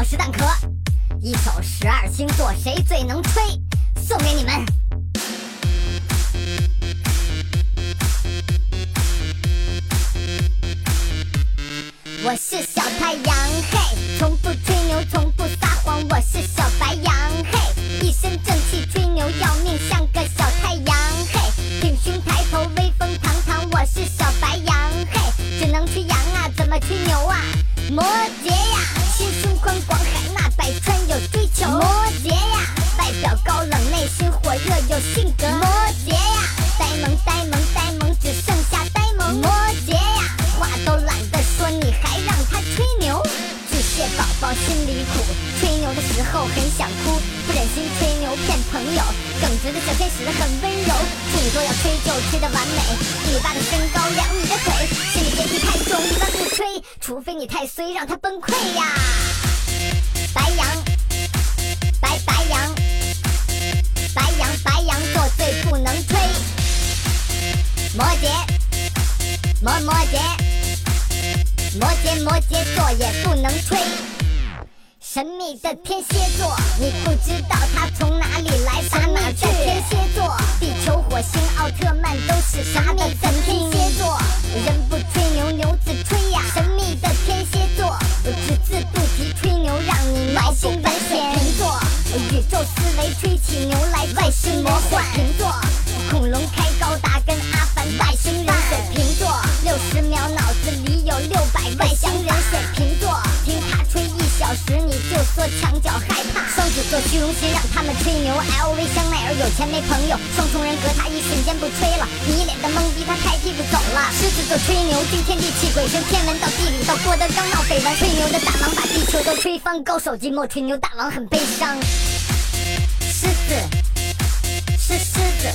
我是蛋壳，一首十二星座谁最能吹，送给你们。我是小太阳，嘿，从不吹牛，从不撒谎。我是小白羊，嘿，一身正气，吹牛要命，像个小太阳，嘿，挺胸抬头，威风堂堂。我是小白羊，嘿，只能吹羊啊，怎么吹牛啊？摩羯呀，心胸宽广，海纳百川，有追求。摩羯呀，外表高冷，内心火热，有性格。摩羯呀，呆萌呆萌呆萌，只剩下呆萌。摩羯呀，话都懒得说，你还让他吹牛？巨蟹宝宝心里苦，吹牛的时候很想哭，不忍心吹牛骗朋友。耿直的小天使很温柔，处女座要吹就吹得完美，一米八的身高，两米的腿，心理洁癖太重，一般，除非你太衰，让他崩溃呀。白羊，白白羊，白羊白羊座最不能吹。摩羯，摩摩羯，摩羯摩羯座也不能吹。神秘的天蝎座，你不知道他从哪里来，爬哪去？虚荣心让他们吹牛，LV 香奈儿有钱没朋友，双重人格他一瞬间不吹了，你一脸的懵逼他抬屁股走了。狮子座吹牛惊天地泣鬼神，天文到地理到郭德纲闹绯闻，吹牛的大王把地球都吹翻，高手寂寞吹牛大王很悲伤。狮子是狮子，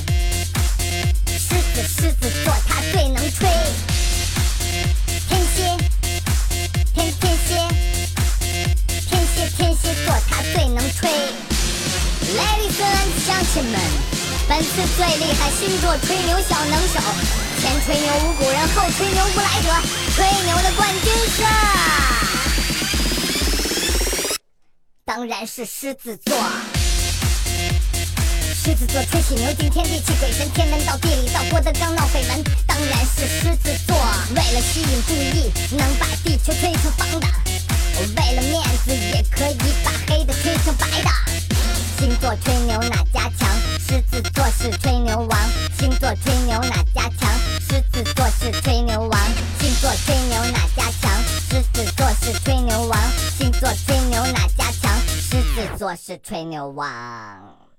亲们本次最厉害星座吹牛小能手，前吹牛无古人，后吹牛无来者，吹牛的冠军是，当然是狮子座。狮子座吹起牛惊天地泣鬼神，天文到地理到郭德纲闹绯闻，当然是狮子座。为了吸引注意，能把地球吹成方的；为了面子，也可以把黑的吹成白的。我。是吹牛王。